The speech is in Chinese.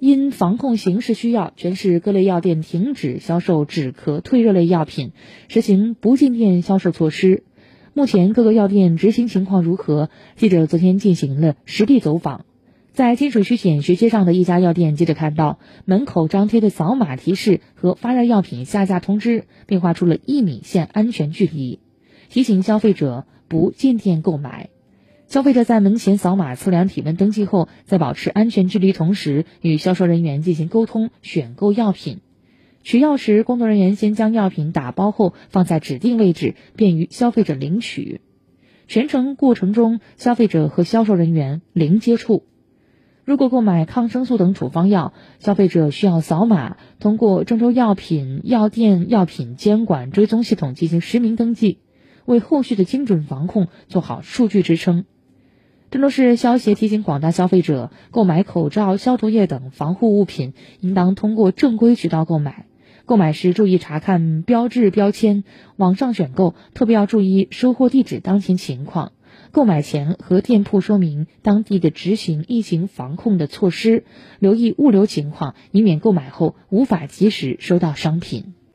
因防控形势需要，全市各类药店停止销售止咳退热类药品，实行不进店销售措施。目前各个药店执行情况如何？记者昨天进行了实地走访，在金水区显学街上的一家药店，记者看到门口张贴的扫码提示和发热药品下架通知，并画出了一米线安全距离，提醒消费者不进店购买。消费者在门前扫码测量体温登记后，在保持安全距离同时，与销售人员进行沟通选购药品。取药时，工作人员先将药品打包后放在指定位置，便于消费者领取。全程过程中，消费者和销售人员零接触。如果购买抗生素等处方药，消费者需要扫码，通过郑州药品药店药品监管追踪系统进行实名登记，为后续的精准防控做好数据支撑。郑州市消协提醒广大消费者，购买口罩、消毒液等防护物品，应当通过正规渠道购买。购买时注意查看标志标签，网上选购特别要注意收货地址当前情况。购买前和店铺说明当地的执行疫情防控的措施，留意物流情况，以免购买后无法及时收到商品。